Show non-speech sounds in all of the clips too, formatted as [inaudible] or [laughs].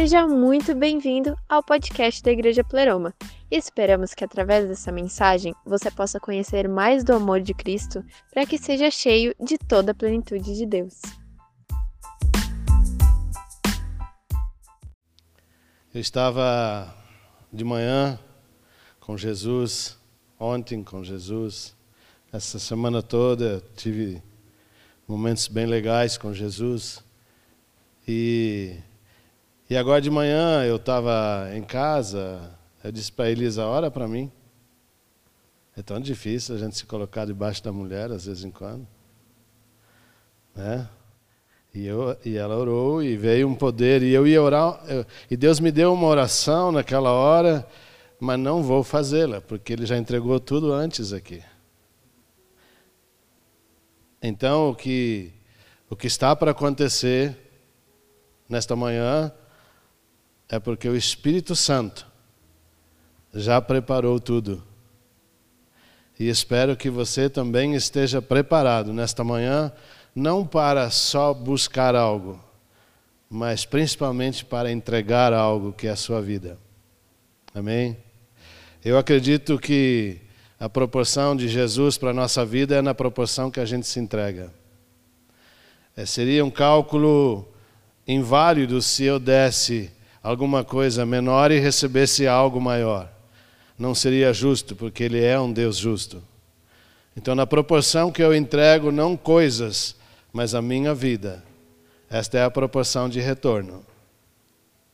Seja muito bem-vindo ao podcast da Igreja Pleroma. Esperamos que através dessa mensagem você possa conhecer mais do amor de Cristo para que seja cheio de toda a plenitude de Deus. Eu estava de manhã com Jesus, ontem com Jesus, essa semana toda tive momentos bem legais com Jesus. E, e agora de manhã eu estava em casa, eu disse para Elisa, ora para mim. É tão difícil a gente se colocar debaixo da mulher, às vezes em quando. Né? E, eu, e ela orou e veio um poder. E eu ia orar, eu, e Deus me deu uma oração naquela hora, mas não vou fazê-la, porque Ele já entregou tudo antes aqui. Então, o que, o que está para acontecer nesta manhã é porque o Espírito Santo já preparou tudo. E espero que você também esteja preparado nesta manhã, não para só buscar algo, mas principalmente para entregar algo que é a sua vida. Amém? Eu acredito que a proporção de Jesus para a nossa vida é na proporção que a gente se entrega. É, seria um cálculo inválido se eu desse alguma coisa menor e recebesse algo maior. Não seria justo, porque Ele é um Deus justo. Então, na proporção que eu entrego, não coisas, mas a minha vida, esta é a proporção de retorno.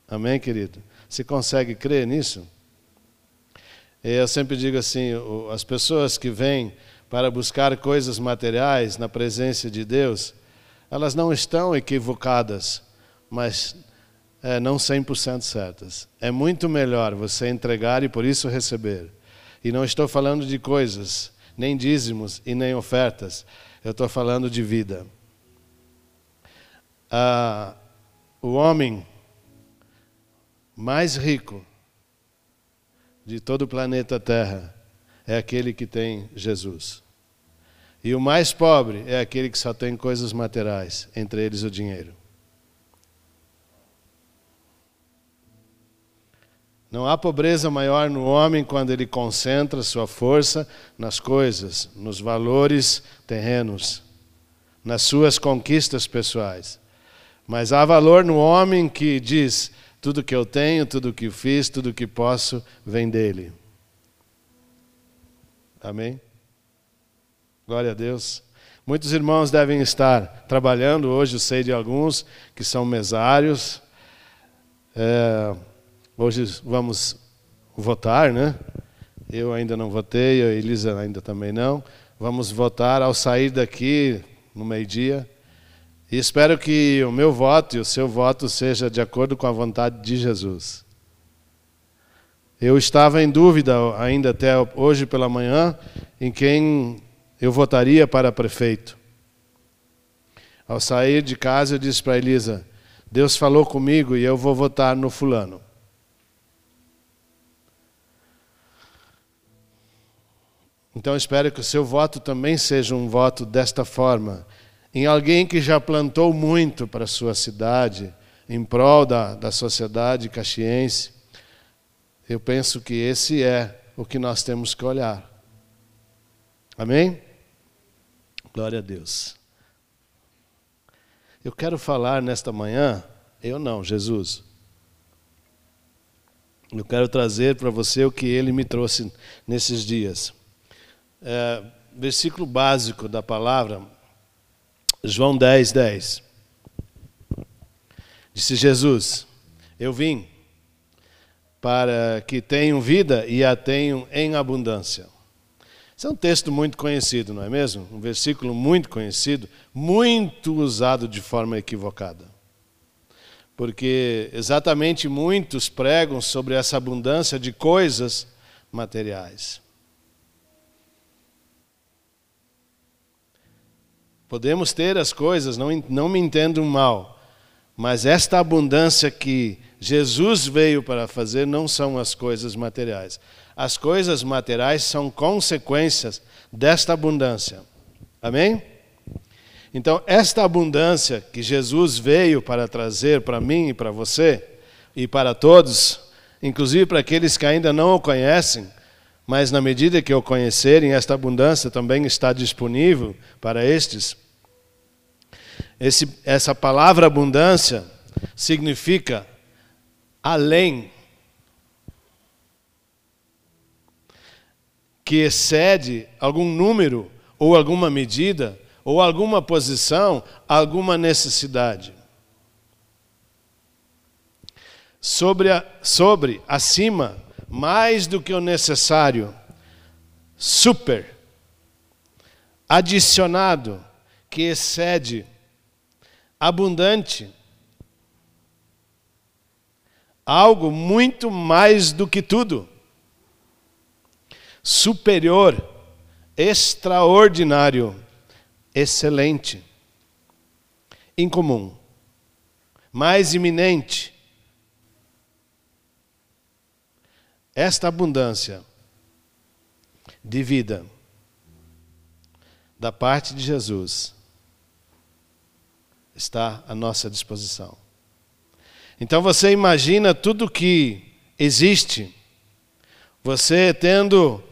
Amém, querido? Se consegue crer nisso? Eu sempre digo assim: as pessoas que vêm para buscar coisas materiais na presença de Deus, elas não estão equivocadas, mas é, não 100% certas. É muito melhor você entregar e por isso receber. E não estou falando de coisas, nem dízimos e nem ofertas. Eu estou falando de vida. Ah, o homem mais rico de todo o planeta Terra é aquele que tem Jesus. E o mais pobre é aquele que só tem coisas materiais, entre eles o dinheiro. Não há pobreza maior no homem quando ele concentra sua força nas coisas, nos valores terrenos, nas suas conquistas pessoais. Mas há valor no homem que diz: tudo que eu tenho, tudo que fiz, tudo que posso, vem dele. Amém? Glória a Deus. Muitos irmãos devem estar trabalhando hoje, eu sei de alguns que são mesários. É, hoje vamos votar, né? Eu ainda não votei, a Elisa ainda também não. Vamos votar ao sair daqui no meio-dia. E espero que o meu voto e o seu voto seja de acordo com a vontade de Jesus. Eu estava em dúvida ainda até hoje pela manhã em quem eu votaria para prefeito. Ao sair de casa, eu disse para Elisa: Deus falou comigo e eu vou votar no fulano. Então espero que o seu voto também seja um voto desta forma em alguém que já plantou muito para a sua cidade, em prol da, da sociedade caxiense, eu penso que esse é o que nós temos que olhar. Amém? Glória a Deus. Eu quero falar nesta manhã, eu não, Jesus. Eu quero trazer para você o que ele me trouxe nesses dias. É, versículo básico da palavra, João 10, 10. Disse Jesus: Eu vim para que tenham vida e a tenham em abundância. Esse é um texto muito conhecido, não é mesmo? Um versículo muito conhecido, muito usado de forma equivocada. Porque exatamente muitos pregam sobre essa abundância de coisas materiais. Podemos ter as coisas, não, não me entendam mal, mas esta abundância que Jesus veio para fazer não são as coisas materiais. As coisas materiais são consequências desta abundância. Amém? Então, esta abundância que Jesus veio para trazer para mim e para você, e para todos, inclusive para aqueles que ainda não o conhecem, mas na medida que o conhecerem, esta abundância também está disponível para estes. Esse, essa palavra abundância significa além, que excede algum número ou alguma medida ou alguma posição, alguma necessidade. Sobre, a, sobre acima, mais do que o necessário, super, adicionado, que excede, abundante, algo muito mais do que tudo, superior, extraordinário, excelente, incomum, mais iminente. Esta abundância de vida da parte de Jesus está à nossa disposição. Então você imagina tudo que existe, você tendo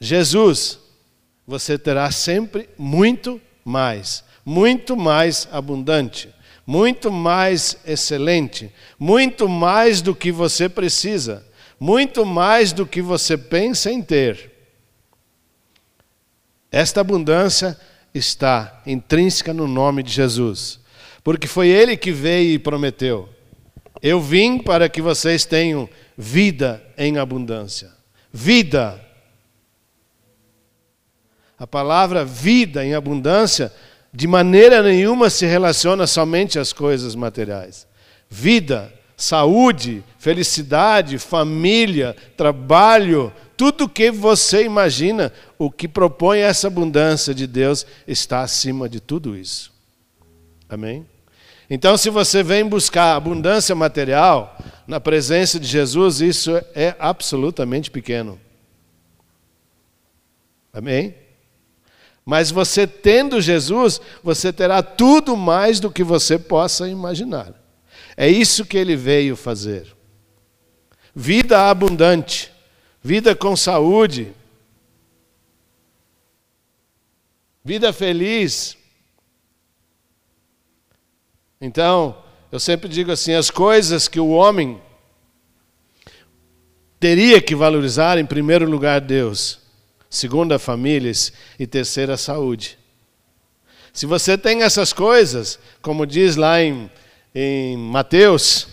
Jesus você terá sempre muito mais, muito mais abundante, muito mais excelente, muito mais do que você precisa, muito mais do que você pensa em ter. Esta abundância está intrínseca no nome de Jesus, porque foi Ele que veio e prometeu: Eu vim para que vocês tenham vida em abundância. Vida a palavra vida em abundância de maneira nenhuma se relaciona somente às coisas materiais. Vida, saúde, felicidade, família, trabalho, tudo que você imagina, o que propõe essa abundância de Deus está acima de tudo isso. Amém? Então, se você vem buscar abundância material na presença de Jesus, isso é absolutamente pequeno. Amém? Mas você tendo Jesus, você terá tudo mais do que você possa imaginar. É isso que ele veio fazer. Vida abundante, vida com saúde, vida feliz. Então, eu sempre digo assim: as coisas que o homem teria que valorizar, em primeiro lugar, Deus segunda, famílias e terceira, saúde. Se você tem essas coisas, como diz lá em, em Mateus,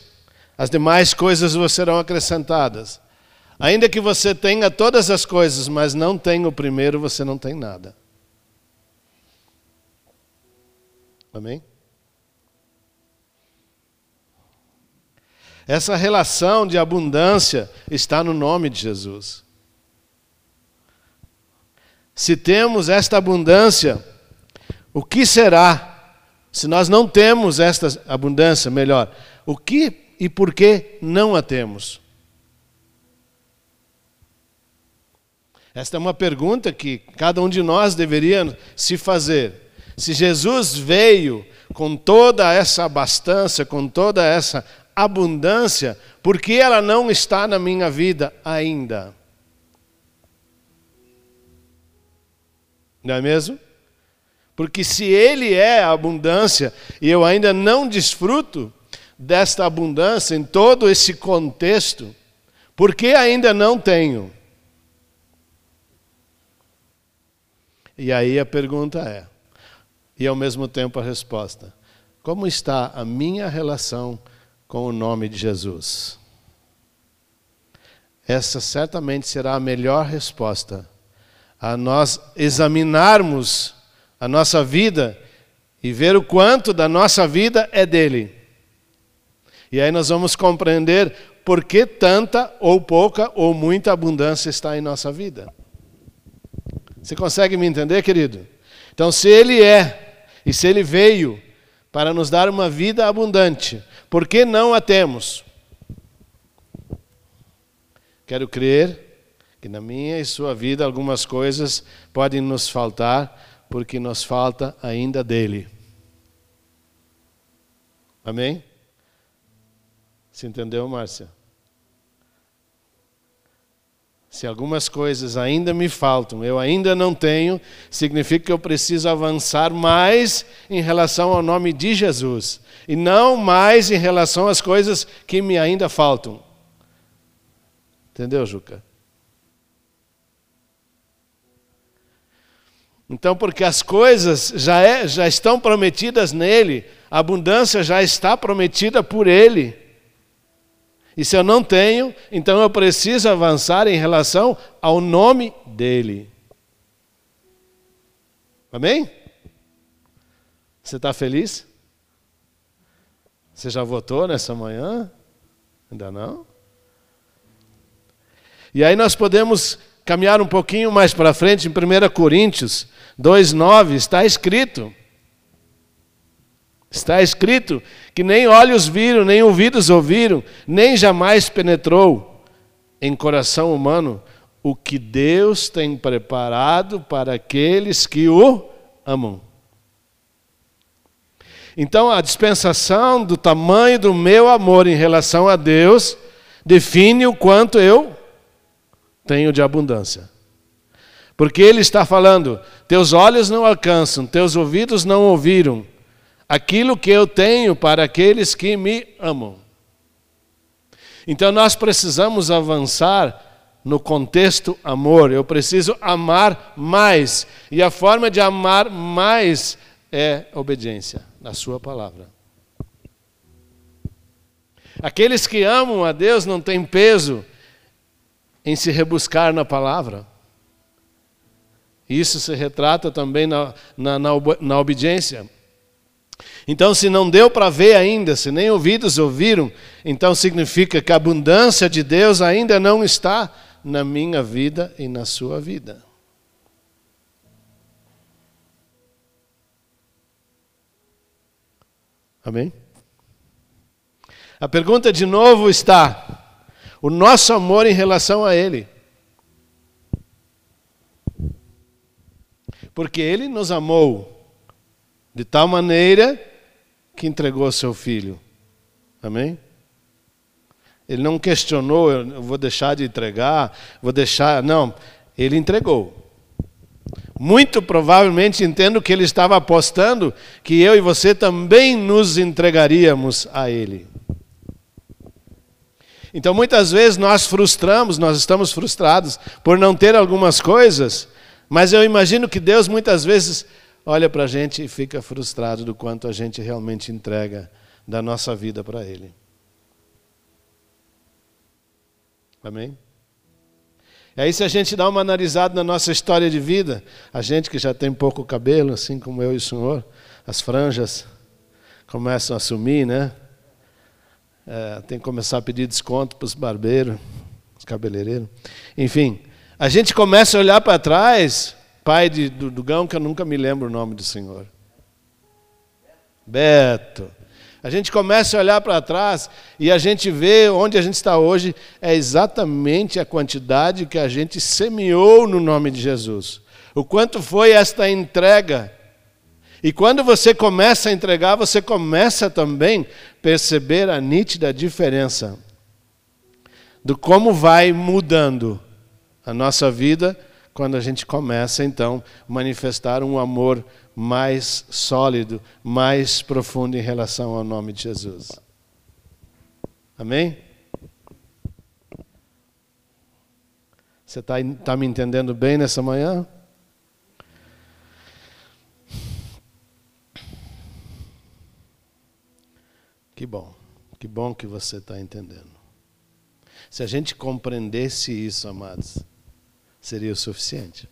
as demais coisas vos serão acrescentadas. Ainda que você tenha todas as coisas, mas não tenha o primeiro, você não tem nada. Amém? Essa relação de abundância está no nome de Jesus. Se temos esta abundância, o que será se nós não temos esta abundância? Melhor, o que e por que não a temos? Esta é uma pergunta que cada um de nós deveria se fazer. Se Jesus veio com toda essa abastança, com toda essa abundância, por que ela não está na minha vida ainda? Não é mesmo? Porque se Ele é a abundância e eu ainda não desfruto desta abundância em todo esse contexto, por que ainda não tenho? E aí a pergunta é, e ao mesmo tempo a resposta: como está a minha relação com o nome de Jesus? Essa certamente será a melhor resposta a nós examinarmos a nossa vida e ver o quanto da nossa vida é dele. E aí nós vamos compreender por que tanta ou pouca ou muita abundância está em nossa vida. Você consegue me entender, querido? Então, se ele é e se ele veio para nos dar uma vida abundante, por que não a temos? Quero crer que na minha e sua vida algumas coisas podem nos faltar, porque nos falta ainda dele. Amém? Você entendeu, Márcia? Se algumas coisas ainda me faltam, eu ainda não tenho, significa que eu preciso avançar mais em relação ao nome de Jesus e não mais em relação às coisas que me ainda faltam. Entendeu, Juca? Então, porque as coisas já, é, já estão prometidas nele, a abundância já está prometida por ele. E se eu não tenho, então eu preciso avançar em relação ao nome dele. Amém? Você está feliz? Você já votou nessa manhã? Ainda não? E aí nós podemos caminhar um pouquinho mais para frente, em 1 Coríntios 2,9, está escrito. Está escrito que nem olhos viram, nem ouvidos ouviram, nem jamais penetrou em coração humano o que Deus tem preparado para aqueles que o amam. Então, a dispensação do tamanho do meu amor em relação a Deus define o quanto eu tenho de abundância. Porque Ele está falando: teus olhos não alcançam, teus ouvidos não ouviram aquilo que eu tenho para aqueles que me amam. Então nós precisamos avançar no contexto amor. Eu preciso amar mais. E a forma de amar mais é obediência na Sua palavra. Aqueles que amam a Deus não têm peso em se rebuscar na palavra. Isso se retrata também na, na, na, na obediência. Então, se não deu para ver ainda, se nem ouvidos ouviram, então significa que a abundância de Deus ainda não está na minha vida e na sua vida. Amém? A pergunta de novo está: o nosso amor em relação a Ele. Porque Ele nos amou de tal maneira que entregou seu filho. Amém? Ele não questionou, eu vou deixar de entregar, vou deixar. Não, ele entregou. Muito provavelmente entendo que ele estava apostando que eu e você também nos entregaríamos a ele. Então muitas vezes nós frustramos, nós estamos frustrados por não ter algumas coisas, mas eu imagino que Deus muitas vezes olha para a gente e fica frustrado do quanto a gente realmente entrega da nossa vida para Ele. Amém? E aí, se a gente dá uma analisada na nossa história de vida, a gente que já tem pouco cabelo, assim como eu e o senhor, as franjas começam a sumir, né? É, tem que começar a pedir desconto para os barbeiros, os cabeleireiros. Enfim, a gente começa a olhar para trás pai de, do, do Gão, que eu nunca me lembro o nome do senhor. Beto. A gente começa a olhar para trás e a gente vê onde a gente está hoje é exatamente a quantidade que a gente semeou no nome de Jesus. O quanto foi esta entrega. E quando você começa a entregar, você começa também a perceber a nítida diferença do como vai mudando a nossa vida quando a gente começa então a manifestar um amor mais sólido, mais profundo em relação ao nome de Jesus. Amém? Você está tá me entendendo bem nessa manhã? Que bom, que bom que você está entendendo. Se a gente compreendesse isso, amados, seria o suficiente.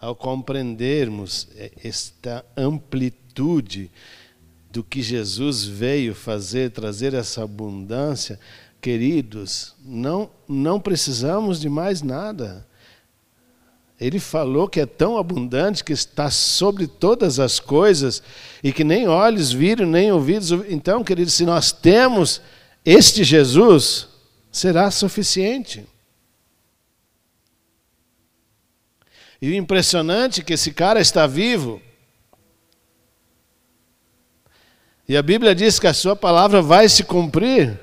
Ao compreendermos esta amplitude do que Jesus veio fazer, trazer essa abundância, queridos, não, não precisamos de mais nada. Ele falou que é tão abundante que está sobre todas as coisas e que nem olhos viram, nem ouvidos. Então, queridos, se nós temos este Jesus, será suficiente. E o impressionante é que esse cara está vivo. E a Bíblia diz que a sua palavra vai se cumprir.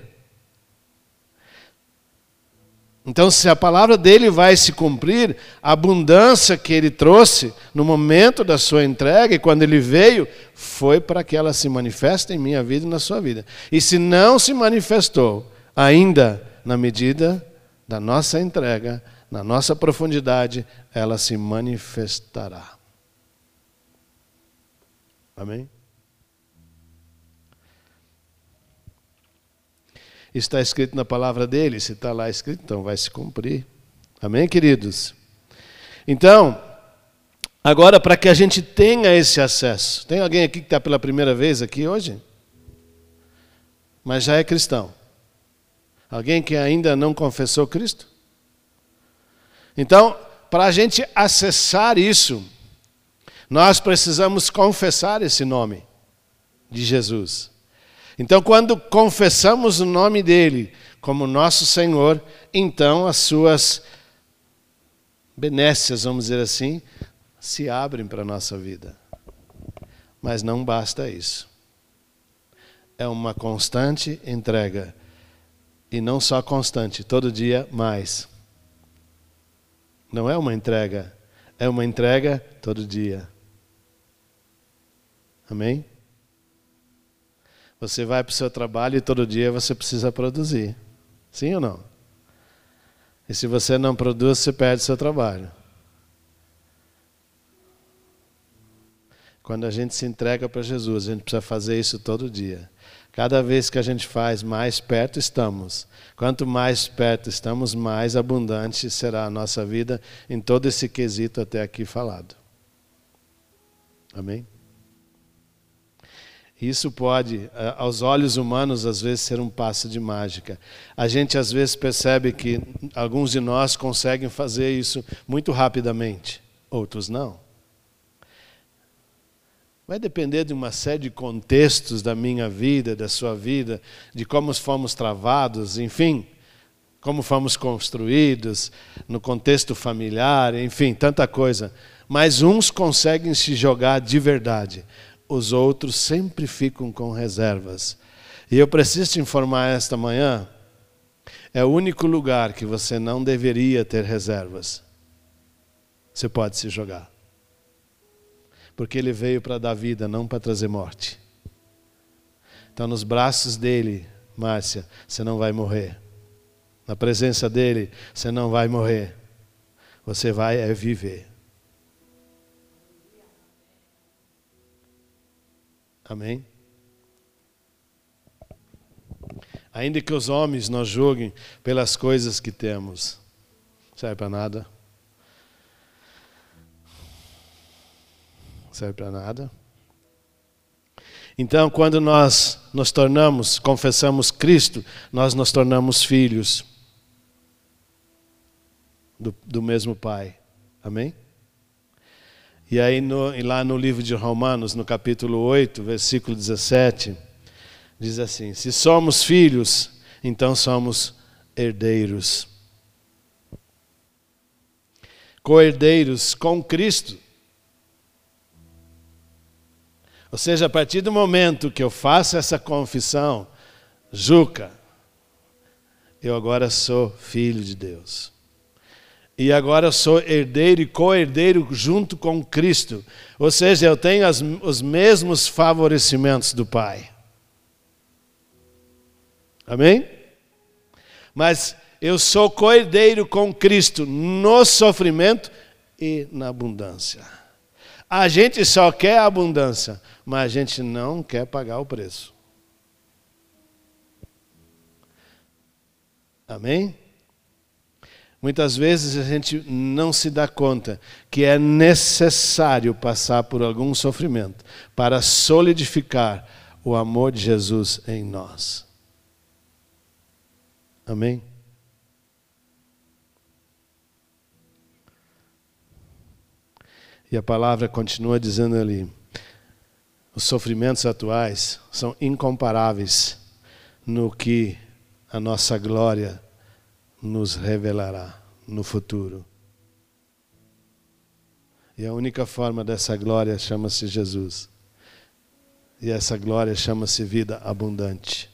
Então, se a palavra dele vai se cumprir, a abundância que ele trouxe no momento da sua entrega e quando ele veio, foi para que ela se manifeste em minha vida e na sua vida. E se não se manifestou, ainda na medida da nossa entrega, na nossa profundidade, ela se manifestará. Amém? está escrito na palavra dele, se está lá escrito, então vai se cumprir. Amém, queridos? Então, agora para que a gente tenha esse acesso, tem alguém aqui que está pela primeira vez aqui hoje? Mas já é cristão. Alguém que ainda não confessou Cristo? Então, para a gente acessar isso, nós precisamos confessar esse nome de Jesus. Então, quando confessamos o nome dele como nosso Senhor, então as suas benécias, vamos dizer assim, se abrem para a nossa vida. Mas não basta isso. É uma constante entrega. E não só constante, todo dia mais. Não é uma entrega, é uma entrega todo dia. Amém? Você vai para o seu trabalho e todo dia você precisa produzir. Sim ou não? E se você não produz, você perde seu trabalho. Quando a gente se entrega para Jesus, a gente precisa fazer isso todo dia. Cada vez que a gente faz, mais perto estamos. Quanto mais perto estamos, mais abundante será a nossa vida em todo esse quesito até aqui falado. Amém? Isso pode, aos olhos humanos, às vezes ser um passo de mágica. A gente às vezes percebe que alguns de nós conseguem fazer isso muito rapidamente, outros não. Vai depender de uma série de contextos da minha vida, da sua vida, de como fomos travados, enfim, como fomos construídos, no contexto familiar, enfim, tanta coisa. Mas uns conseguem se jogar de verdade, os outros sempre ficam com reservas. E eu preciso te informar esta manhã: é o único lugar que você não deveria ter reservas. Você pode se jogar. Porque ele veio para dar vida, não para trazer morte. Então, nos braços dele, Márcia, você não vai morrer. Na presença dele, você não vai morrer. Você vai é viver. Amém? Ainda que os homens nos julguem pelas coisas que temos, serve para nada. Serve para nada. Então, quando nós nos tornamos, confessamos Cristo, nós nos tornamos filhos do, do mesmo Pai. Amém? E aí, no, lá no livro de Romanos, no capítulo 8, versículo 17, diz assim: Se somos filhos, então somos herdeiros. Co-herdeiros com Cristo. Ou seja, a partir do momento que eu faço essa confissão, Juca, eu agora sou filho de Deus. E agora sou herdeiro e co-herdeiro junto com Cristo. Ou seja, eu tenho as, os mesmos favorecimentos do Pai. Amém? Mas eu sou co-herdeiro com Cristo no sofrimento e na abundância. A gente só quer abundância, mas a gente não quer pagar o preço. Amém? Muitas vezes a gente não se dá conta que é necessário passar por algum sofrimento para solidificar o amor de Jesus em nós. Amém? E a palavra continua dizendo ali: os sofrimentos atuais são incomparáveis no que a nossa glória nos revelará no futuro. E a única forma dessa glória chama-se Jesus. E essa glória chama-se vida abundante.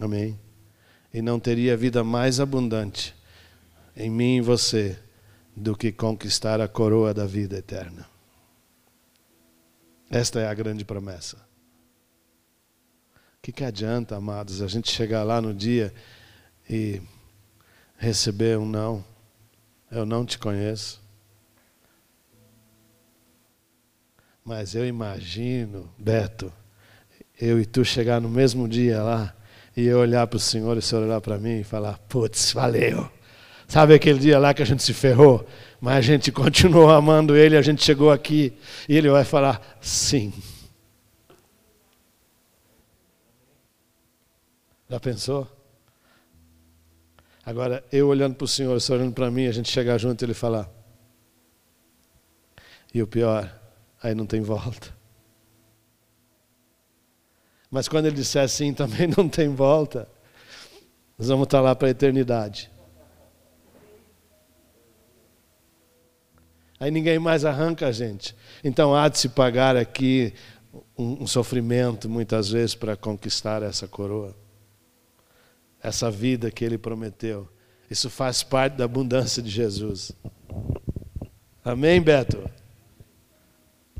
Amém? E não teria vida mais abundante em mim e você do que conquistar a coroa da vida eterna. Esta é a grande promessa. O que, que adianta, amados, a gente chegar lá no dia e receber um não? Eu não te conheço. Mas eu imagino, Beto, eu e tu chegar no mesmo dia lá e eu olhar para o Senhor e o Senhor olhar para mim e falar: Putz, valeu. Sabe aquele dia lá que a gente se ferrou, mas a gente [laughs] continuou amando Ele, a gente chegou aqui e Ele vai falar: Sim. Já pensou? Agora, eu olhando para o Senhor, o Senhor olhando para mim, a gente chegar junto e Ele falar. E o pior, aí não tem volta. Mas quando ele disser assim, [laughs] também não tem volta. Nós vamos estar lá para a eternidade. Aí ninguém mais arranca a gente. Então há de se pagar aqui um, um sofrimento, muitas vezes, para conquistar essa coroa. Essa vida que ele prometeu. Isso faz parte da abundância de Jesus. Amém, Beto?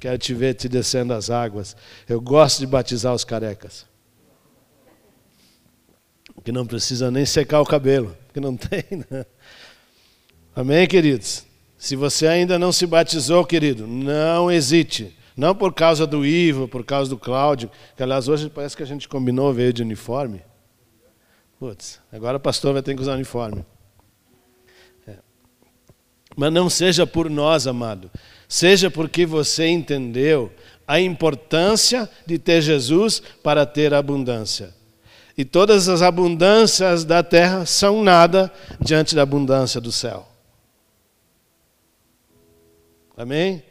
Quero te ver te descendo as águas. Eu gosto de batizar os carecas. Que não precisa nem secar o cabelo, que não [laughs] tem. Né? Amém, queridos? Se você ainda não se batizou, querido, não hesite. Não por causa do Ivo, por causa do Cláudio, que aliás hoje parece que a gente combinou veio de uniforme. Putz, agora o pastor vai ter que usar uniforme. É. Mas não seja por nós, amado seja porque você entendeu a importância de ter Jesus para ter abundância. E todas as abundâncias da terra são nada diante da abundância do céu. Amém?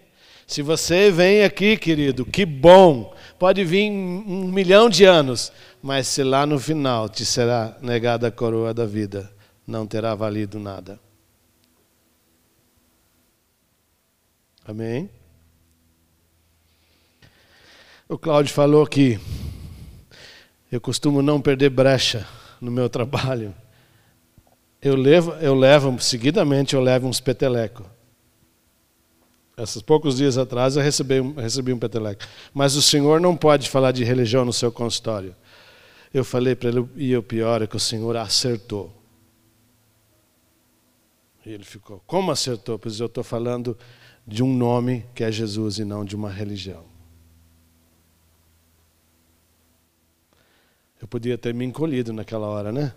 Se você vem aqui, querido, que bom. Pode vir um milhão de anos, mas se lá no final te será negada a coroa da vida, não terá valido nada. Amém? O Cláudio falou que eu costumo não perder brecha no meu [laughs] trabalho. Eu levo, eu levo seguidamente eu levo uns peteleco. Esses poucos dias atrás eu recebi, recebi um peteleco. Mas o senhor não pode falar de religião no seu consultório. Eu falei para ele, e o pior é que o senhor acertou. E ele ficou, como acertou? Pois eu estou falando de um nome que é Jesus e não de uma religião. Eu podia ter me encolhido naquela hora, né?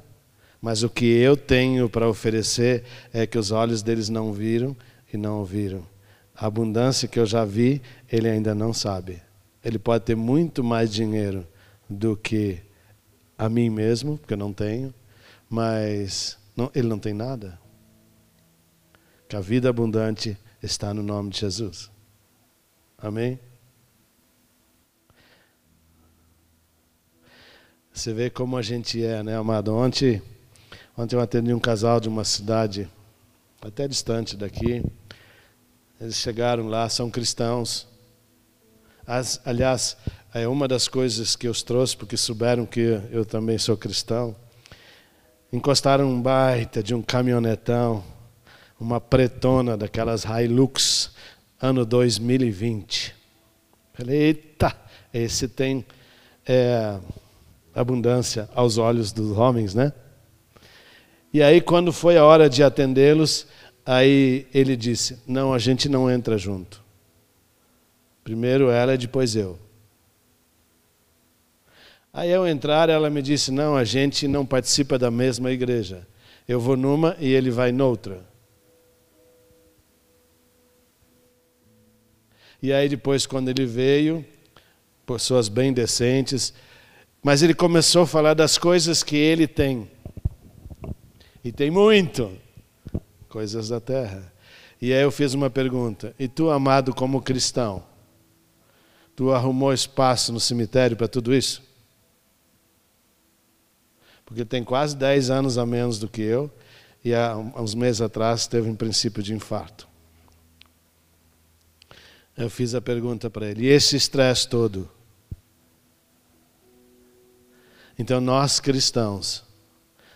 Mas o que eu tenho para oferecer é que os olhos deles não viram e não ouviram. A abundância que eu já vi, ele ainda não sabe. Ele pode ter muito mais dinheiro do que a mim mesmo, porque eu não tenho, mas não, ele não tem nada. Que a vida abundante está no nome de Jesus. Amém? Você vê como a gente é, né, amado? Ontem, ontem eu atendi um casal de uma cidade até distante daqui. Eles chegaram lá, são cristãos. As, aliás, é uma das coisas que os trouxe, porque souberam que eu também sou cristão. Encostaram um baita de um caminhonetão uma pretona daquelas Hilux, ano 2020. Falei, eita, esse tem é, abundância aos olhos dos homens, né? E aí, quando foi a hora de atendê-los, aí ele disse: Não, a gente não entra junto. Primeiro ela e depois eu. Aí, ao entrar, ela me disse: Não, a gente não participa da mesma igreja. Eu vou numa e ele vai noutra. E aí depois, quando ele veio, pessoas bem decentes, mas ele começou a falar das coisas que ele tem. E tem muito. Coisas da terra. E aí eu fiz uma pergunta. E tu, amado como cristão, tu arrumou espaço no cemitério para tudo isso? Porque tem quase 10 anos a menos do que eu. E há uns meses atrás teve um princípio de infarto. Eu fiz a pergunta para ele: e esse estresse todo, Então, nós cristãos,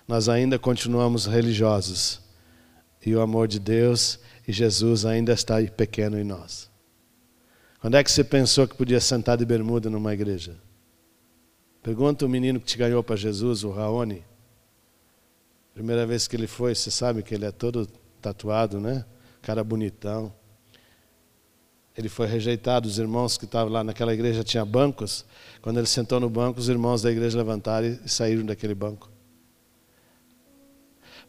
nós ainda continuamos religiosos. E o amor de Deus e Jesus ainda está pequeno em nós. Quando é que você pensou que podia sentar de bermuda numa igreja? Pergunta o menino que te ganhou para Jesus, o Raoni. Primeira vez que ele foi, você sabe que ele é todo tatuado, né? Cara bonitão. Ele foi rejeitado, os irmãos que estavam lá naquela igreja tinha bancos. Quando ele sentou no banco, os irmãos da igreja levantaram e saíram daquele banco.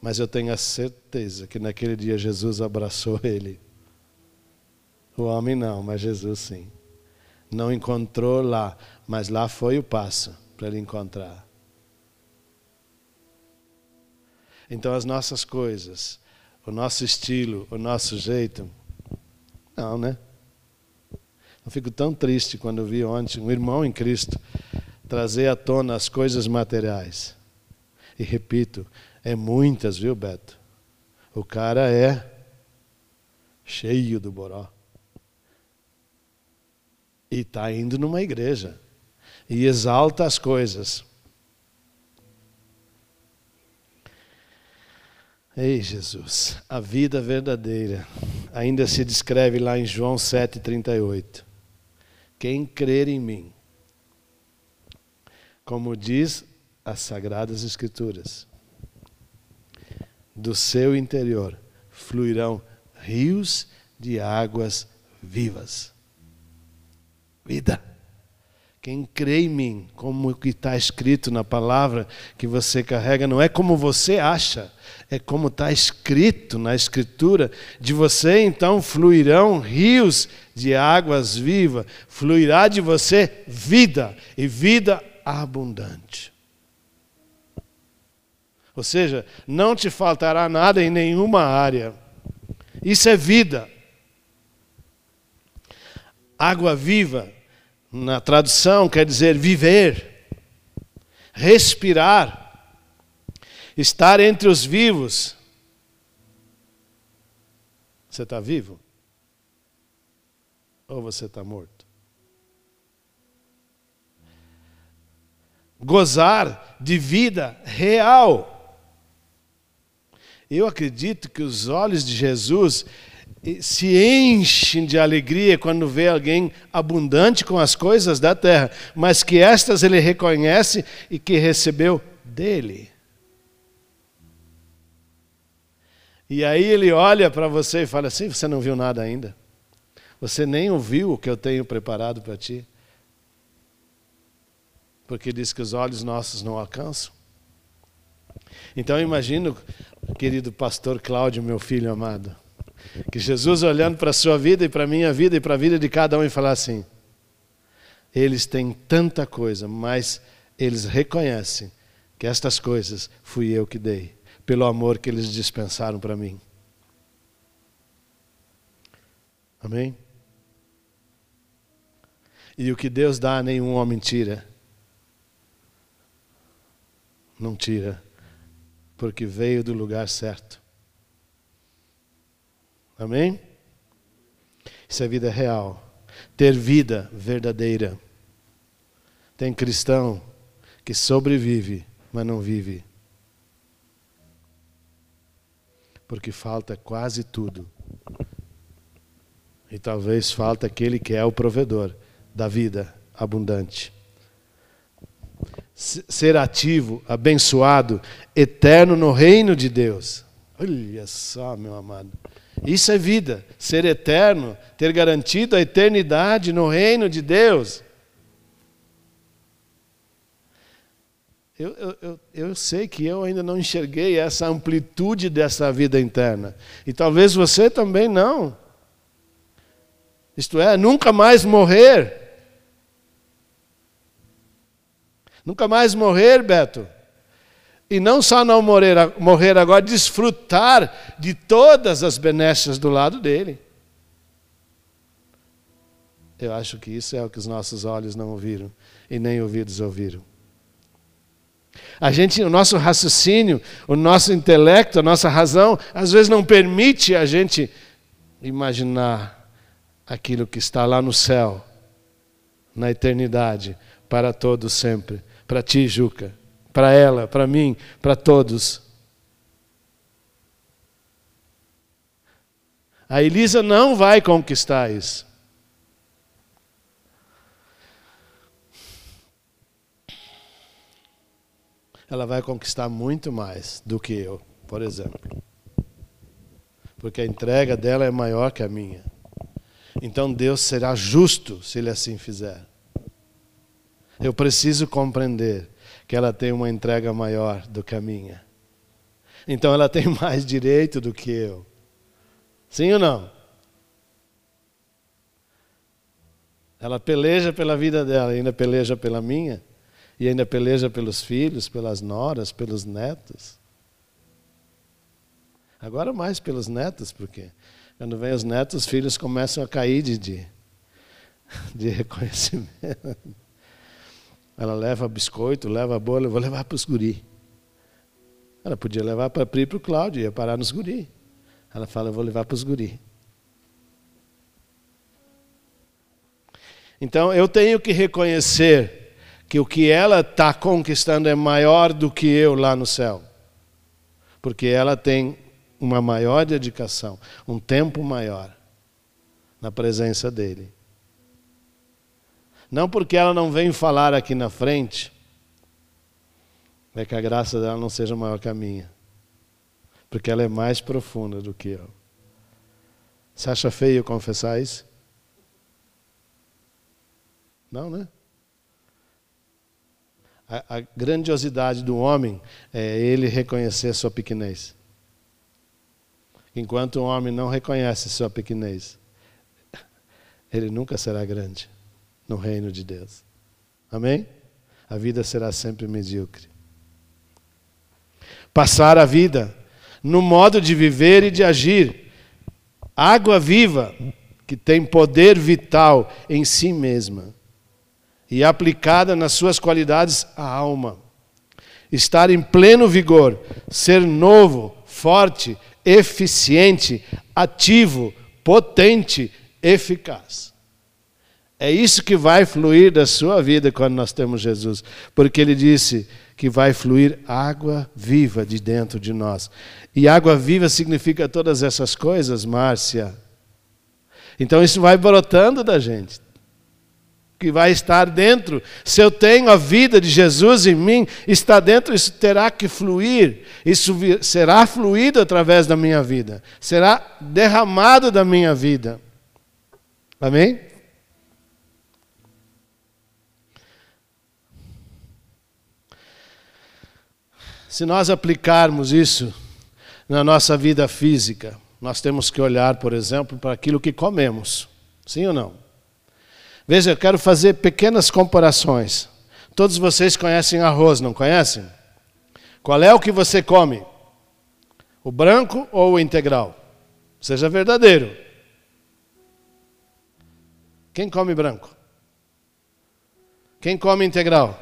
Mas eu tenho a certeza que naquele dia Jesus abraçou [laughs] ele. O homem não, mas Jesus sim. Não encontrou lá, mas lá foi o passo para ele encontrar. Então as nossas coisas, o nosso estilo, o nosso jeito, não, né? Eu fico tão triste quando vi ontem um irmão em Cristo trazer à tona as coisas materiais. E repito, é muitas, viu, Beto? O cara é cheio do boró. E está indo numa igreja. E exalta as coisas. Ei, Jesus, a vida verdadeira ainda se descreve lá em João 7,38. Quem crer em mim, como diz as Sagradas Escrituras, do seu interior fluirão rios de águas vivas. Vida. Quem crê em mim, como que está escrito na palavra que você carrega, não é como você acha, é como está escrito na Escritura. De você então fluirão rios de águas vivas, fluirá de você vida e vida abundante. Ou seja, não te faltará nada em nenhuma área. Isso é vida. Água viva, na tradução, quer dizer viver, respirar, estar entre os vivos. Você está vivo? Ou você está morto? Gozar de vida real. Eu acredito que os olhos de Jesus eh, se enchem de alegria quando vê alguém abundante com as coisas da terra, mas que estas ele reconhece e que recebeu dele. E aí ele olha para você e fala assim: Você não viu nada ainda? Você nem ouviu o que eu tenho preparado para ti? Porque diz que os olhos nossos não alcançam. Então eu imagino, querido pastor Cláudio, meu filho amado, que Jesus olhando para a sua vida e para a minha vida e para a vida de cada um e falar assim: eles têm tanta coisa, mas eles reconhecem que estas coisas fui eu que dei, pelo amor que eles dispensaram para mim. Amém? E o que Deus dá, nenhum homem tira. Não tira porque veio do lugar certo. Amém? Isso é vida real. Ter vida verdadeira. Tem cristão que sobrevive, mas não vive. Porque falta quase tudo. E talvez falta aquele que é o provedor da vida abundante ser ativo, abençoado, eterno no reino de Deus. Olha só, meu amado. Isso é vida, ser eterno, ter garantido a eternidade no reino de Deus. Eu, eu, eu, eu, sei que eu ainda não enxerguei essa amplitude dessa vida interna. E talvez você também não. Isto é, nunca mais morrer. Nunca mais morrer, Beto. E não só não morrer, morrer agora, desfrutar de todas as benesses do lado dele. Eu acho que isso é o que os nossos olhos não ouviram e nem ouvidos ouviram. A gente, o nosso raciocínio, o nosso intelecto, a nossa razão, às vezes não permite a gente imaginar aquilo que está lá no céu, na eternidade, para todos sempre para ti, Juca, para ela, para mim, para todos. A Elisa não vai conquistar isso. Ela vai conquistar muito mais do que eu, por exemplo. Porque a entrega dela é maior que a minha. Então Deus será justo se Ele assim fizer. Eu preciso compreender que ela tem uma entrega maior do que a minha. Então ela tem [laughs] mais direito do que eu. Sim ou não? Ela peleja pela vida dela, ainda peleja pela minha, e ainda peleja pelos filhos, pelas noras, pelos netos. Agora mais pelos netos, porque quando vem os netos, os filhos começam a cair de, de, [laughs] reconhecimento. Ela leva biscoito, leva bolo, eu vou levar para os guri. Ela podia levar para Pri para o Cláudio, ia parar nos guri. Ela fala, eu vou levar para os guri. Então eu tenho que reconhecer que o que ela está conquistando é maior do que eu lá no céu. Porque ela tem uma maior dedicação, um tempo maior na presença dele. Não porque ela não vem falar aqui na frente, é que a graça dela não seja maior que a minha. Porque ela é mais profunda do que eu. Você acha feio confessar isso? Não, né? A, a grandiosidade do homem é ele reconhecer sua pequenez. Enquanto o homem não reconhece sua pequenez, ele nunca será grande no reino de Deus. Amém? A vida será sempre medíocre. Passar a vida no modo de viver e de agir. Água viva que tem poder vital em si mesma e aplicada nas suas qualidades à alma. Estar em pleno vigor, ser novo, forte, eficiente, ativo, potente, eficaz. É isso que vai fluir da sua vida quando nós temos Jesus. Porque ele disse que vai fluir água viva de dentro de nós. E água viva significa todas essas coisas, Márcia. Então isso vai brotando da gente. Que vai estar dentro. Se eu tenho a vida de Jesus em mim, está dentro, isso terá que fluir. Isso será fluído através da minha vida. Será derramado da minha vida. Amém? Se nós aplicarmos isso na nossa vida física, nós temos que olhar, por exemplo, para aquilo que comemos. Sim ou não? Veja, eu quero fazer pequenas comparações. Todos vocês conhecem arroz, não conhecem? Qual é o que você come? O branco ou o integral? Seja verdadeiro. Quem come branco? Quem come integral?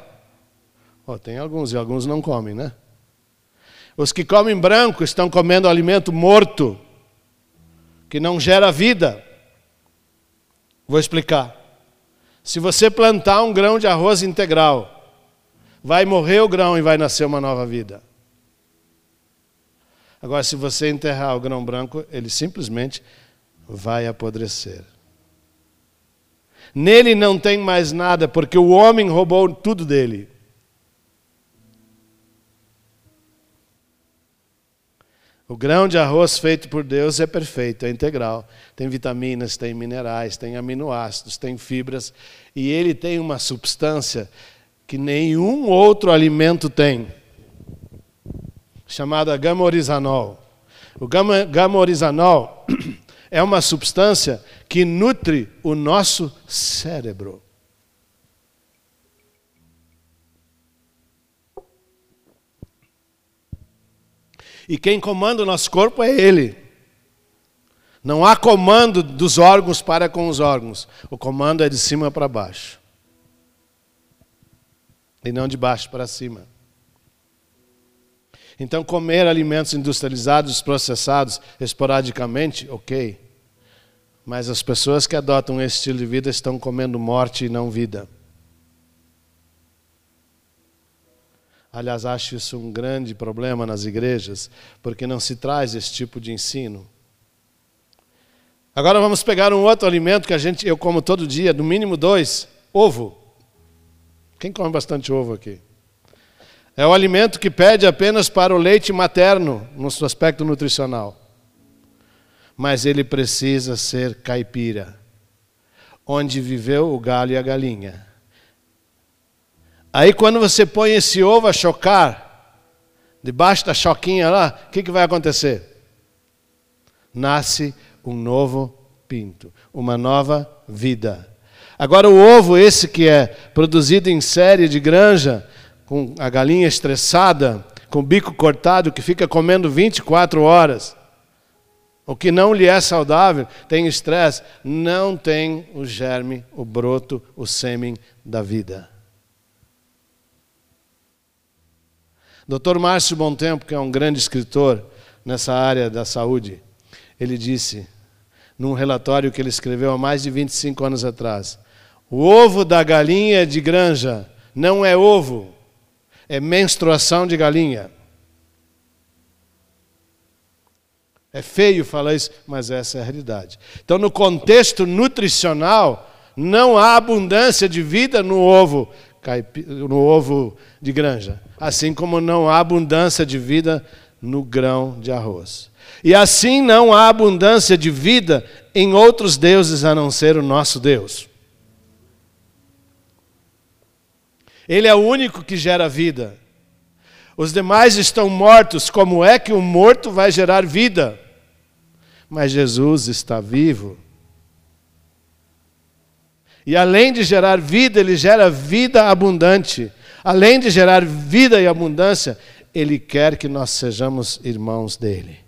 Oh, tem alguns e alguns não comem, né? Os que comem branco estão comendo alimento morto, que não gera vida. Vou explicar. Se você plantar um grão de arroz integral, vai morrer o grão e vai nascer uma nova vida. Agora, se você enterrar o grão branco, ele simplesmente vai apodrecer. Nele não tem mais nada, porque o homem roubou tudo dele. O grão de arroz feito por Deus é perfeito, é integral. Tem vitaminas, tem minerais, tem aminoácidos, tem fibras. E ele tem uma substância que nenhum outro alimento tem, chamada gamorizanol. O gamorizanol [clears throat] é uma substância que nutre o nosso cérebro. E quem comanda o nosso corpo é Ele. Não há comando dos órgãos para com os órgãos. O comando é de cima para baixo. E não de baixo para cima. Então, comer alimentos industrializados, processados esporadicamente, ok. Mas as pessoas que adotam esse estilo de vida estão comendo morte e não vida. Aliás, acho isso um grande problema nas igrejas, porque não se traz esse tipo de ensino. Agora vamos pegar um outro alimento que a gente, eu como todo dia, no mínimo dois, ovo. Quem come bastante ovo aqui? É o alimento que pede apenas para o leite materno no seu aspecto nutricional. Mas ele precisa ser caipira, onde viveu o galho e a galinha. Aí quando você põe esse ovo a chocar, debaixo da choquinha lá, o que, que vai acontecer? Nasce um novo pinto, uma nova vida. Agora o ovo, esse que é produzido em série de granja, com a galinha estressada, com o bico cortado, que fica comendo 24 horas, o que não lhe é saudável, tem estresse, não tem o germe, o broto, o sêmen da vida. Dr. Márcio Tempo, que é um grande escritor nessa área da saúde, ele disse, num relatório que ele escreveu há mais de 25 anos atrás, o ovo da galinha de granja não é ovo, é menstruação de galinha. É feio falar isso, mas essa é a realidade. Então, no contexto nutricional, não há abundância de vida no ovo no ovo de granja, assim como não há abundância de vida no grão de arroz. E assim não há abundância de vida em outros deuses a não ser o nosso Deus. Ele é o único que gera vida. Os demais estão mortos. Como é que o morto vai gerar vida? Mas Jesus está vivo. E além de gerar vida, ele gera vida abundante. Além de gerar vida e abundância, ele quer que nós sejamos irmãos dele,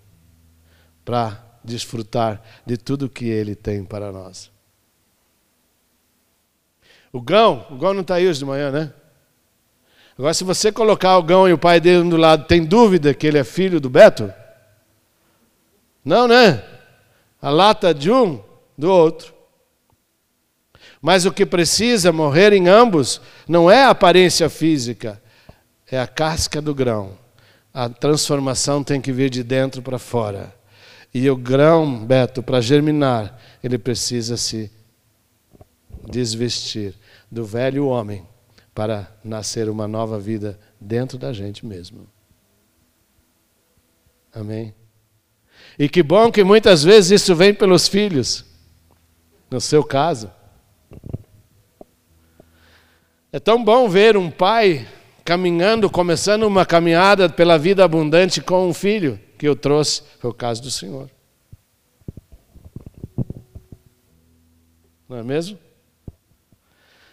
para desfrutar de tudo que ele tem para nós. O Gão, o Gão não está aí hoje de manhã, né? Agora, se você colocar o Gão e o pai dele do lado, tem dúvida que ele é filho do Beto? Não, né? A lata de um, do outro. Mas o que precisa morrer em ambos não é a aparência física, é a casca do grão. A transformação tem que vir de dentro para fora. E o grão, Beto, para germinar, ele precisa se desvestir do velho homem para nascer uma nova vida dentro da gente mesmo. Amém? E que bom que muitas vezes isso vem pelos filhos, no seu caso. É tão bom ver um pai caminhando, começando uma caminhada pela vida abundante com um filho que eu trouxe, foi o caso do Senhor. Não é mesmo?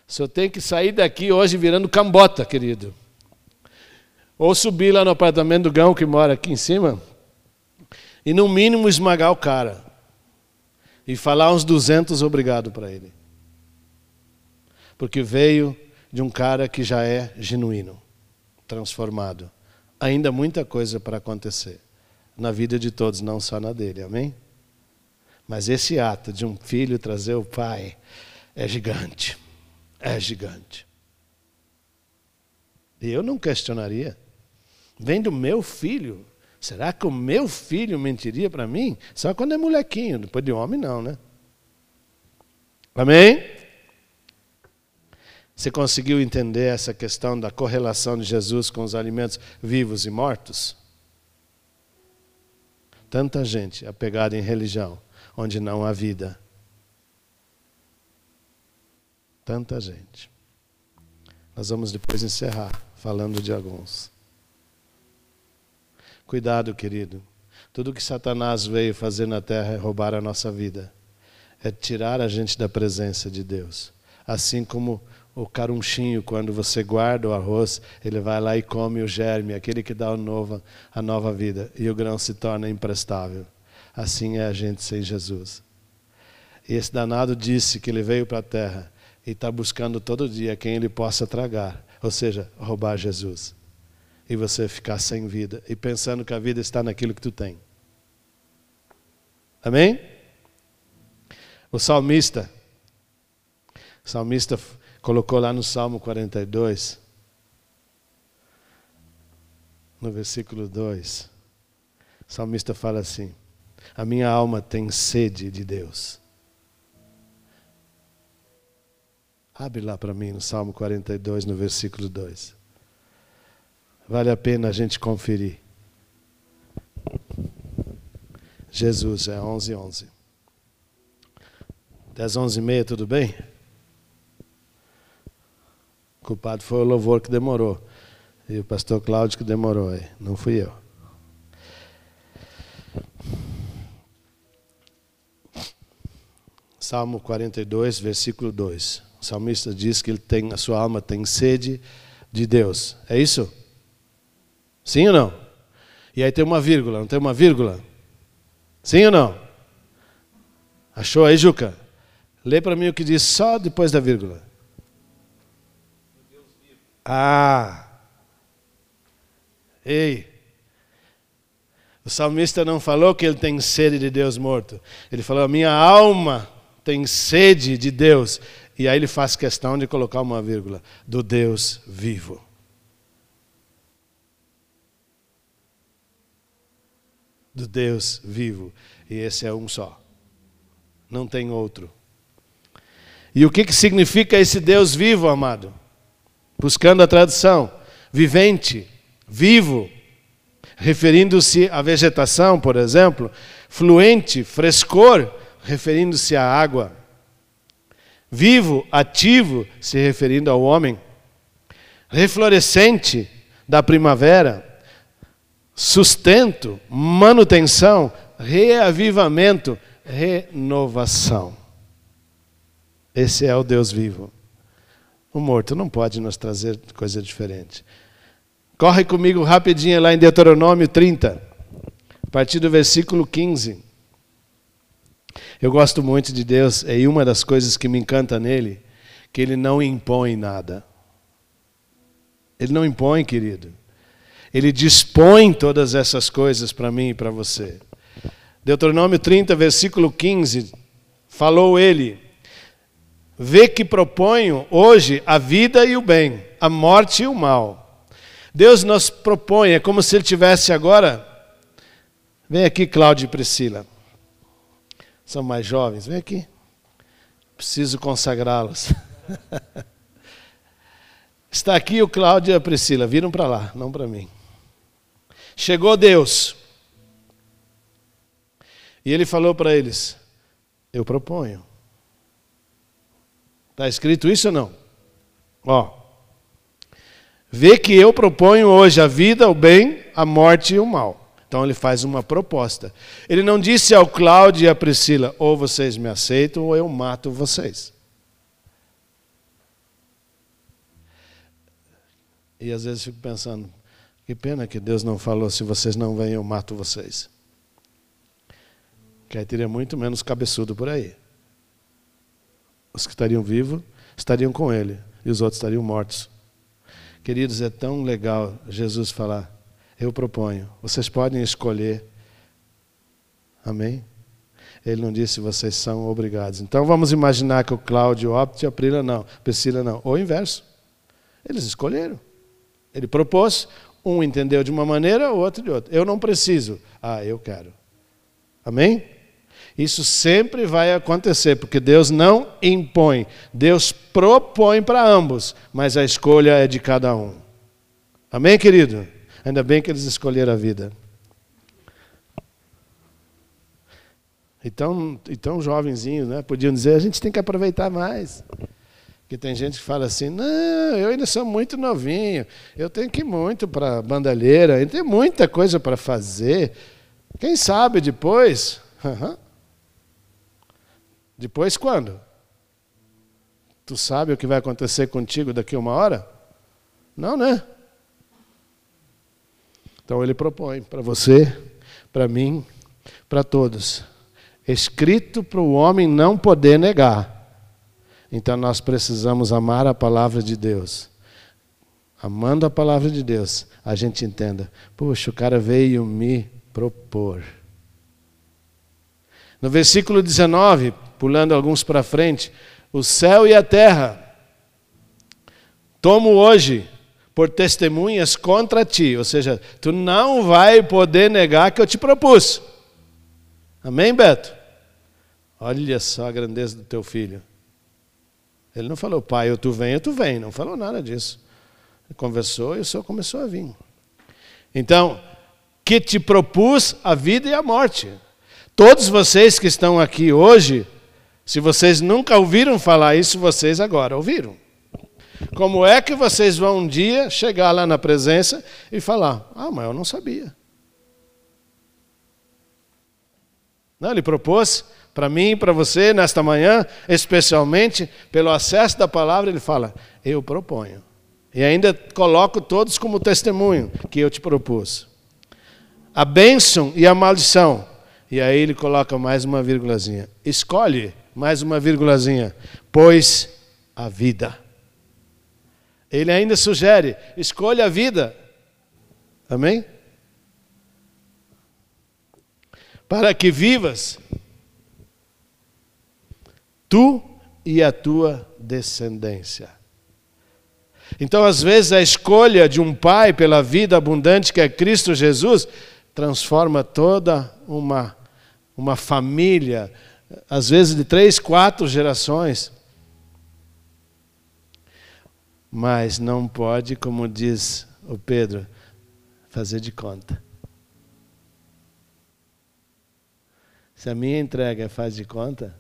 O senhor tem que sair daqui hoje virando cambota, querido. Ou subir lá no apartamento do Gão que mora aqui em cima e no mínimo esmagar o cara e falar uns 200 obrigado para ele. Porque veio de um cara que já é genuíno, transformado. Ainda muita coisa para acontecer na vida de todos, não só na dele, amém? Mas esse ato de um filho trazer o pai é gigante, é gigante. E eu não questionaria. Vem do meu filho. Será que o meu filho mentiria para mim? Só quando é molequinho, depois de homem não, né? Amém? Você conseguiu entender essa questão da correlação de Jesus com os alimentos vivos e mortos? Tanta gente apegada em religião, onde não há vida. Tanta gente. Nós vamos depois encerrar falando de alguns. Cuidado, querido. Tudo que Satanás veio fazer na terra é roubar a nossa vida, é tirar a gente da presença de Deus. Assim como o carunchinho, quando você guarda o arroz, ele vai lá e come o germe, aquele que dá novo, a nova vida, e o grão se torna imprestável. Assim é a gente sem Jesus. E esse danado disse que ele veio para a terra e está buscando todo dia quem ele possa tragar, ou seja, roubar Jesus. E você ficar sem vida e pensando que a vida está naquilo que tu tem. Amém? O salmista, o salmista colocou lá no Salmo 42. no versículo 2, o salmista fala assim: A minha alma tem sede de Deus. Abre lá para mim no Salmo 42, no versículo 2. Vale a pena a gente conferir. Jesus, é 11, 11. 10, 11 e meia, tudo bem? Culpado foi o louvor que demorou. E o pastor Cláudio que demorou aí, não fui eu. Salmo 42, versículo 2. O salmista diz que ele tem, a sua alma tem sede de Deus. É isso? Sim ou não? E aí tem uma vírgula, não tem uma vírgula? Sim ou não? Achou aí, Juca? Lê para mim o que diz só depois da vírgula. Ah! Ei! O salmista não falou que ele tem sede de Deus morto. Ele falou: minha alma tem sede de Deus. E aí ele faz questão de colocar uma vírgula: do Deus vivo. Do Deus vivo. E esse é um só. Não tem outro. E o que, que significa esse Deus vivo, amado? Buscando a tradução: vivente, vivo, referindo-se à vegetação, por exemplo, fluente, frescor, referindo-se à água. Vivo, ativo, se referindo ao homem, reflorescente da primavera, sustento, manutenção, reavivamento, renovação. Esse é o Deus vivo. O morto não pode nos trazer coisa diferente. Corre comigo rapidinho lá em Deuteronômio 30, a partir do versículo 15. Eu gosto muito de Deus, e uma das coisas que me encanta nele, que ele não impõe nada. Ele não impõe, querido. Ele dispõe todas essas coisas para mim e para você. Deuteronômio 30, versículo 15, falou ele: Vê que proponho hoje a vida e o bem, a morte e o mal. Deus nos propõe, é como se ele tivesse agora. Vem aqui, Cláudio e Priscila são mais jovens, vem aqui. Preciso consagrá-los. [laughs] Está aqui o Cláudio e a Priscila, viram para lá, não para mim. Chegou Deus. E ele falou para eles: Eu proponho. Está escrito isso ou não? Ó. Vê que eu proponho hoje a vida, o bem, a morte e o mal. Então ele faz uma proposta. Ele não disse ao Cláudio e à Priscila: ou vocês me aceitam ou eu mato vocês. E às vezes fico pensando: que pena que Deus não falou: se vocês não vêm, eu mato vocês. Que aí teria muito menos cabeçudo por aí. Os que estariam vivos estariam com ele e os outros estariam mortos. Queridos, é tão legal Jesus falar eu proponho. Vocês podem escolher. Amém? Ele não disse vocês são obrigados. Então vamos imaginar que o Cláudio opte e a Priscila não. Priscila não. Ou o inverso. Eles escolheram. Ele propôs, um entendeu de uma maneira, o outro de outra. Eu não preciso. Ah, eu quero. Amém? Isso sempre vai acontecer, porque Deus não impõe. Deus propõe para ambos, mas a escolha é de cada um. Amém, querido? Ainda bem que eles escolheram a vida. Então, então jovenzinho, né? Podiam dizer, a gente tem que aproveitar mais. Porque tem gente que fala assim, não, eu ainda sou muito novinho, eu tenho que ir muito para bandalheira, ainda tem muita coisa para fazer. Quem sabe depois? Uhum. Depois quando? Tu sabe o que vai acontecer contigo daqui a uma hora? Não, né? Então ele propõe para você, para mim, para todos. Escrito para o homem não poder negar. Então nós precisamos amar a palavra de Deus. Amando a palavra de Deus, a gente entenda. Puxa, o cara veio me propor. No versículo 19, pulando alguns para frente, o céu e a terra tomo hoje por testemunhas contra ti. Ou seja, tu não vai poder negar que eu te propus. Amém, Beto? Olha só a grandeza do teu filho. Ele não falou, pai, ou tu vem, ou tu vem. Não falou nada disso. Ele conversou e o Senhor começou a vir. Então, que te propus a vida e a morte. Todos vocês que estão aqui hoje, se vocês nunca ouviram falar isso, vocês agora ouviram. Como é que vocês vão um dia chegar lá na presença e falar: Ah, mas eu não sabia. Não, ele propôs para mim e para você nesta manhã, especialmente pelo acesso da palavra, ele fala: Eu proponho. E ainda coloco todos como testemunho que eu te propus. A bênção e a maldição. E aí ele coloca mais uma vírgulazinha. Escolhe mais uma vírgulazinha, pois a vida. Ele ainda sugere: escolha a vida. Amém? Para que vivas tu e a tua descendência. Então, às vezes, a escolha de um pai pela vida abundante que é Cristo Jesus transforma toda uma, uma família, às vezes de três, quatro gerações. Mas não pode, como diz o Pedro, fazer de conta. Se a minha entrega é faz de conta,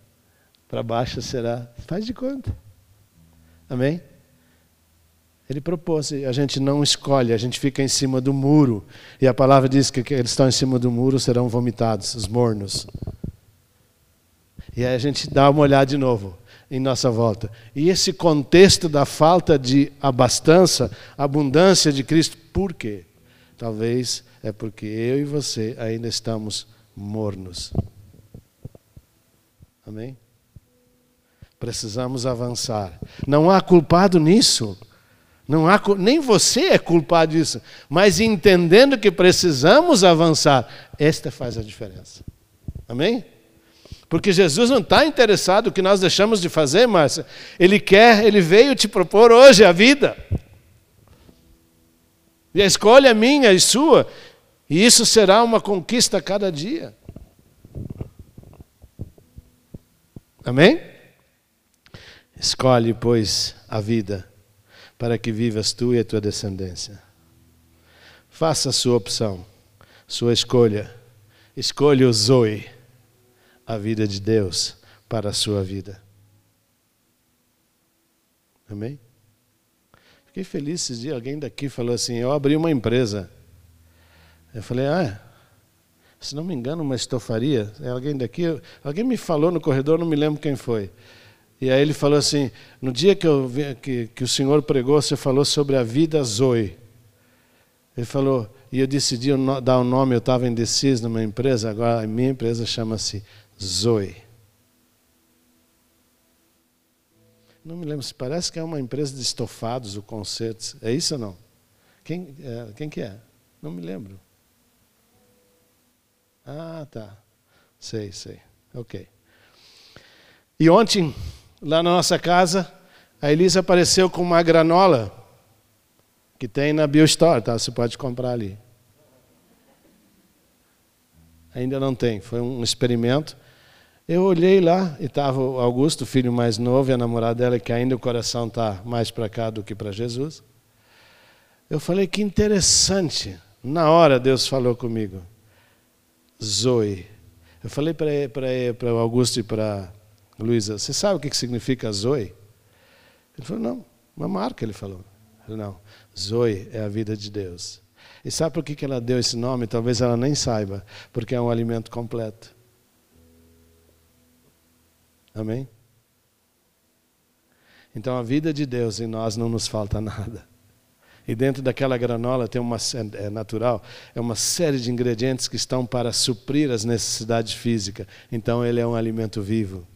para baixo será faz de conta. Amém? Ele propôs, a gente não escolhe, a gente fica em cima do muro. E a palavra diz que eles estão em cima do muro serão vomitados, os mornos. E aí a gente dá uma olhada de novo em nossa volta. E esse contexto da falta de abastança, abundância de Cristo, por quê? Talvez é porque eu e você ainda estamos mornos. Amém? Precisamos avançar. Não há culpado nisso. Não há, nem você é culpado disso. Mas entendendo que precisamos avançar, esta faz a diferença. Amém? Porque Jesus não está interessado que nós deixamos de fazer, Márcia. Ele quer, ele veio te propor hoje a vida. E a escolha é minha e sua. E isso será uma conquista a cada dia. Amém? Escolhe, pois, a vida, para que vivas tu e a tua descendência. Faça a sua opção, sua escolha. Escolha o Zoe, a vida de Deus, para a sua vida. Amém? Fiquei feliz esses dias, alguém daqui falou assim, eu abri uma empresa. Eu falei, ah, se não me engano, uma estofaria. É alguém daqui, alguém me falou no corredor, não me lembro quem foi. E aí ele falou assim: no dia que, eu, que, que o Senhor pregou, você falou sobre a vida Zoe. Ele falou, e eu decidi dar o um nome, eu estava indeciso numa empresa, agora a minha empresa chama-se Zoe. Não me lembro, se parece que é uma empresa de estofados, o concertos. É isso ou não? Quem, é, quem que é? Não me lembro. Ah, tá. Sei, sei. Ok. E ontem lá na nossa casa, a Elisa apareceu com uma granola que tem na BioStore, tá? Você pode comprar ali. Ainda não tem, foi um experimento. Eu olhei lá e estava o Augusto, filho mais novo, e a namorada dela, que ainda o coração está mais para cá do que para Jesus. Eu falei que interessante. Na hora Deus falou comigo. Zoe. Eu falei para o Augusto e para Luísa, você sabe o que significa Zoe? Ele falou, não, uma marca, ele falou. Falei, não, Zoe é a vida de Deus. E sabe por que ela deu esse nome? Talvez ela nem saiba, porque é um alimento completo. Amém? Então a vida de Deus em nós não nos falta [laughs] nada. E dentro daquela granola tem uma é natural, é uma série de ingredientes que estão para suprir as necessidades físicas. Então ele é um alimento vivo.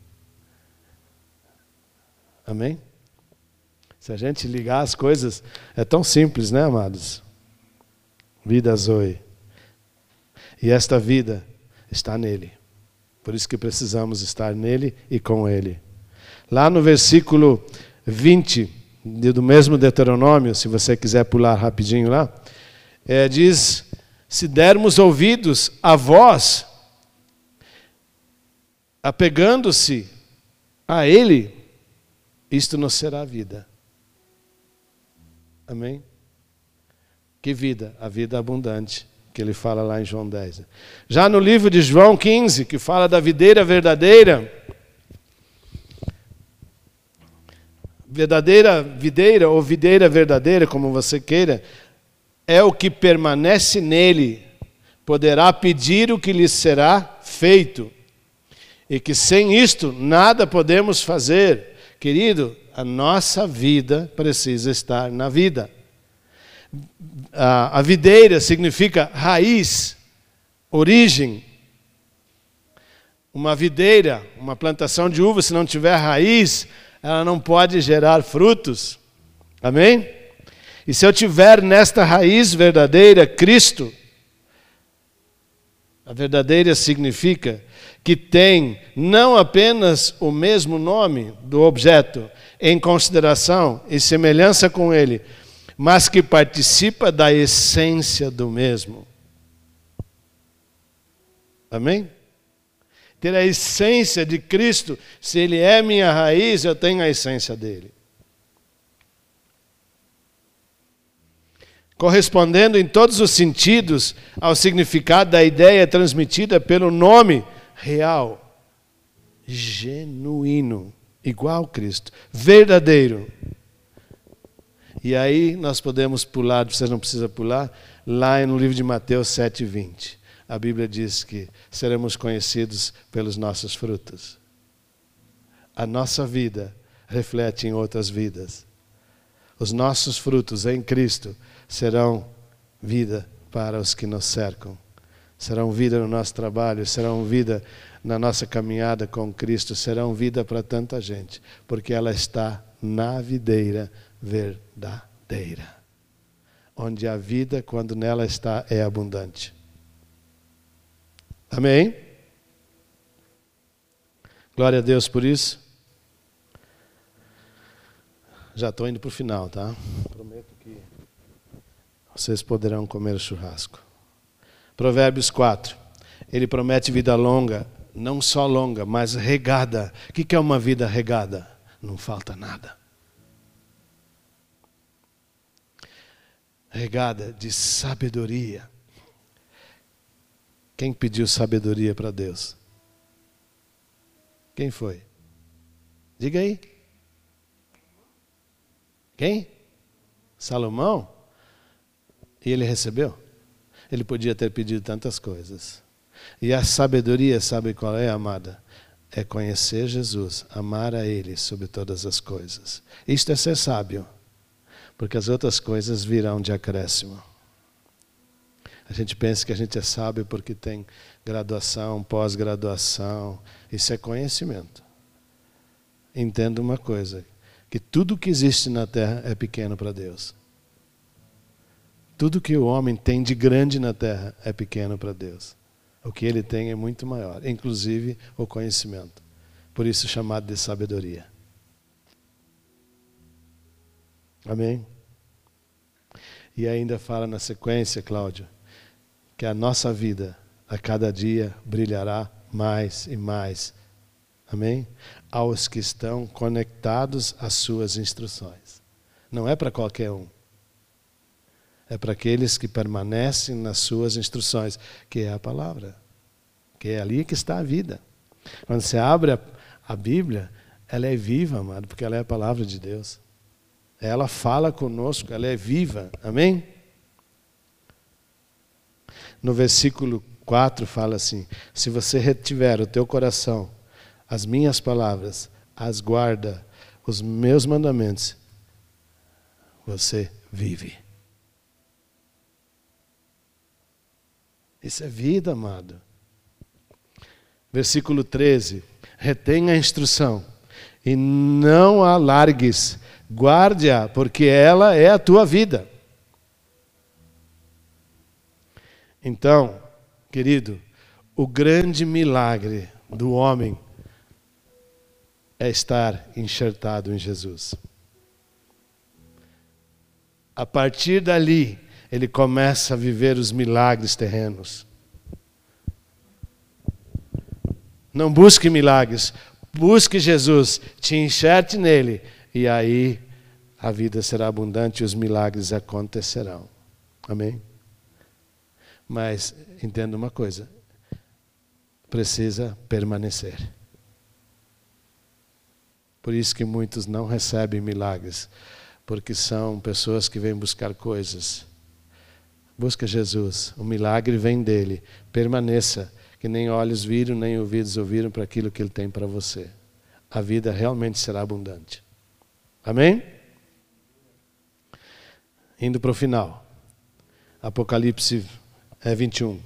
Amém? Se a gente ligar as coisas, é tão simples, né, amados? Vida Zoe. E esta vida está nele. Por isso que precisamos estar nele e com ele. Lá no versículo 20 do mesmo Deuteronômio, se você quiser pular rapidinho lá, é, diz: se dermos ouvidos a voz, apegando-se a Ele, isto nos será vida. Amém? Que vida? A vida abundante, que ele fala lá em João 10. Já no livro de João 15, que fala da videira verdadeira, verdadeira videira ou videira verdadeira, como você queira, é o que permanece nele, poderá pedir o que lhe será feito. E que sem isto nada podemos fazer. Querido, a nossa vida precisa estar na vida. A, a videira significa raiz, origem. Uma videira, uma plantação de uva, se não tiver raiz, ela não pode gerar frutos. Amém? E se eu tiver nesta raiz verdadeira Cristo, a verdadeira significa que tem não apenas o mesmo nome do objeto em consideração e semelhança com ele, mas que participa da essência do mesmo. Amém? ter a essência de Cristo. Se Ele é minha raiz, eu tenho a essência dele. Correspondendo em todos os sentidos ao significado da ideia transmitida pelo nome real, genuíno, igual Cristo, verdadeiro. E aí nós podemos pular, vocês não precisam pular, lá no livro de Mateus 7, 20 a Bíblia diz que seremos conhecidos pelos nossos frutos. A nossa vida reflete em outras vidas. Os nossos frutos em Cristo serão vida para os que nos cercam. Serão vida no nosso trabalho, serão vida na nossa caminhada com Cristo, serão vida para tanta gente, porque ela está na videira verdadeira. Onde a vida, quando nela está, é abundante. Amém? Glória a Deus por isso. Já estou indo para o final, tá? Prometo que vocês poderão comer churrasco. Provérbios 4. Ele promete vida longa, não só longa, mas regada. O que é uma vida regada? Não falta nada. Regada de sabedoria quem pediu sabedoria para Deus? Quem foi? Diga aí. Quem? Salomão? E ele recebeu? Ele podia ter pedido tantas coisas. E a sabedoria, sabe qual é, amada? É conhecer Jesus, amar a Ele sobre todas as coisas. Isto é ser sábio, porque as outras coisas virão de acréscimo. A gente pensa que a gente é sábio porque tem graduação, pós-graduação. Isso é conhecimento. Entenda uma coisa: que tudo que existe na terra é pequeno para Deus. Tudo que o homem tem de grande na terra é pequeno para Deus. O que ele tem é muito maior, inclusive o conhecimento. Por isso chamado de sabedoria. Amém? E ainda fala na sequência, Cláudio, que a nossa vida a cada dia brilhará mais e mais. Amém? Aos que estão conectados às suas instruções. Não é para qualquer um. É para aqueles que permanecem nas suas instruções, que é a palavra. Que é ali que está a vida. Quando você abre a, a Bíblia, ela é viva, amado, porque ela é a palavra de Deus. Ela fala conosco, ela é viva. Amém? no versículo 4 fala assim: Se você retiver o teu coração as minhas palavras, as guarda, os meus mandamentos, você vive. Isso é vida, amado. Versículo 13: Retenha a instrução e não a largues, guarde-a, porque ela é a tua vida. Então, querido, o grande milagre do homem é estar enxertado em Jesus. A partir dali, ele começa a viver os milagres terrenos. Não busque milagres, busque Jesus, te enxerte nele, e aí a vida será abundante e os milagres acontecerão. Amém? Mas entenda uma coisa: precisa permanecer. Por isso que muitos não recebem milagres, porque são pessoas que vêm buscar coisas. Busca Jesus, o milagre vem dele. Permaneça, que nem olhos viram, nem ouvidos ouviram para aquilo que ele tem para você. A vida realmente será abundante. Amém? Indo para o final. Apocalipse é 21.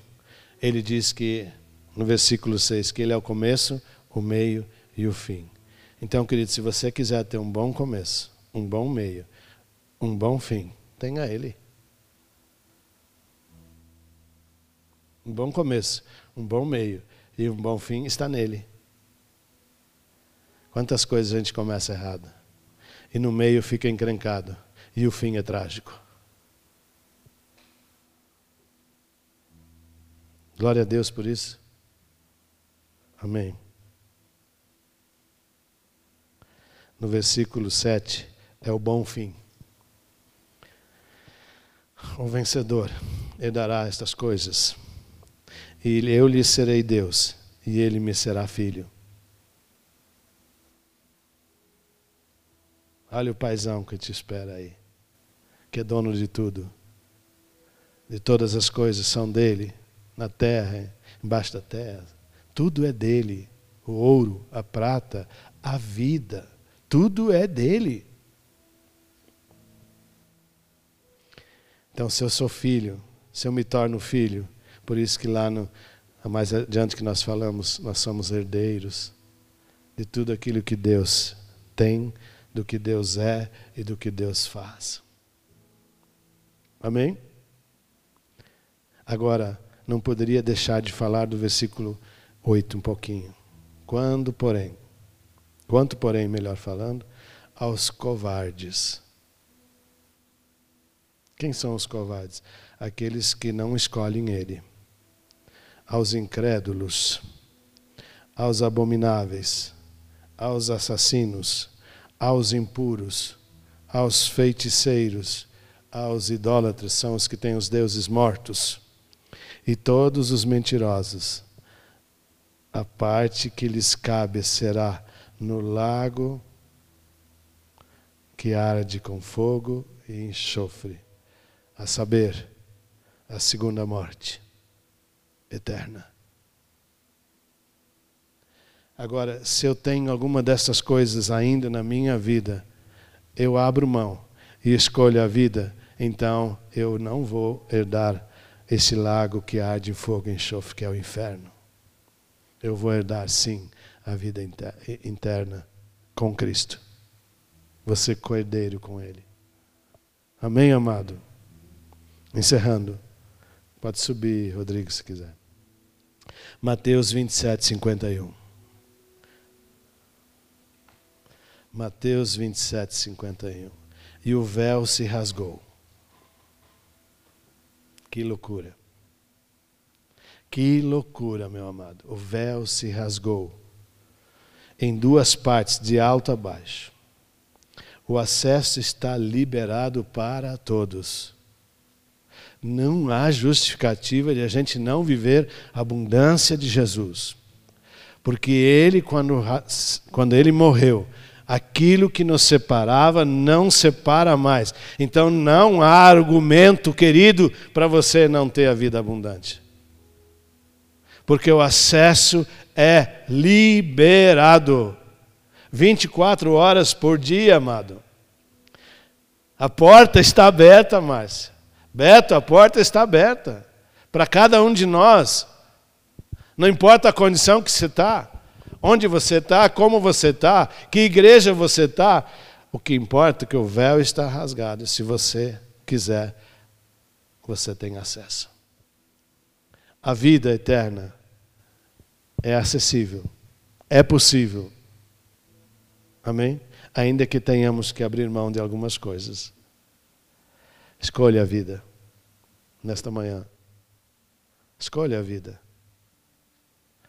Ele diz que, no versículo 6, que ele é o começo, o meio e o fim. Então, querido, se você quiser ter um bom começo, um bom meio, um bom fim, tenha Ele. Um bom começo, um bom meio e um bom fim está nele. Quantas coisas a gente começa errado e no meio fica encrencado e o fim é trágico. Glória a Deus por isso. Amém. no versículo 7, é o bom fim. O vencedor herdará estas coisas, e eu lhe serei Deus, e ele me será filho. Olha o paizão que te espera aí, que é dono de tudo, de todas as coisas são dele, na terra, embaixo da terra, tudo é dele: o ouro, a prata, a vida. Tudo é dele. Então, se eu sou filho, se eu me torno filho, por isso que lá no, mais adiante que nós falamos, nós somos herdeiros de tudo aquilo que Deus tem, do que Deus é e do que Deus faz. Amém? Agora, não poderia deixar de falar do versículo 8 um pouquinho. Quando, porém, Quanto, porém, melhor falando, aos covardes. Quem são os covardes? Aqueles que não escolhem Ele. Aos incrédulos, aos abomináveis, aos assassinos, aos impuros, aos feiticeiros, aos idólatras, são os que têm os deuses mortos, e todos os mentirosos. A parte que lhes cabe será no lago que arde com fogo e enxofre, a saber, a segunda morte eterna. Agora, se eu tenho alguma dessas coisas ainda na minha vida, eu abro mão e escolho a vida, então eu não vou herdar esse lago que arde em fogo e enxofre, que é o inferno. Eu vou herdar, sim, a vida interna com Cristo. Você cordeiro com Ele. Amém, amado? Encerrando. Pode subir, Rodrigo, se quiser. Mateus 27, 51. Mateus 27, 51. E o véu se rasgou. Que loucura. Que loucura, meu amado. O véu se rasgou em duas partes, de alto a baixo. O acesso está liberado para todos. Não há justificativa de a gente não viver a abundância de Jesus. Porque ele, quando, quando ele morreu, aquilo que nos separava não separa mais. Então não há argumento, querido, para você não ter a vida abundante. Porque o acesso é liberado. 24 horas por dia, amado. A porta está aberta, Márcia. Beto, a porta está aberta. Para cada um de nós. Não importa a condição que você está, onde você está, como você está, que igreja você está. O que importa é que o véu está rasgado. Se você quiser, você tem acesso. A vida eterna é acessível, é possível. Amém? Ainda que tenhamos que abrir mão de algumas coisas. Escolha a vida nesta manhã. Escolha a vida.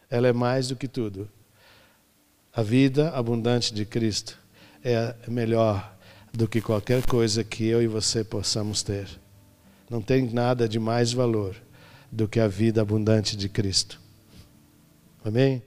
Ela é mais do que tudo. A vida abundante de Cristo é melhor do que qualquer coisa que eu e você possamos ter. Não tem nada de mais valor do que a vida abundante de Cristo. Amém?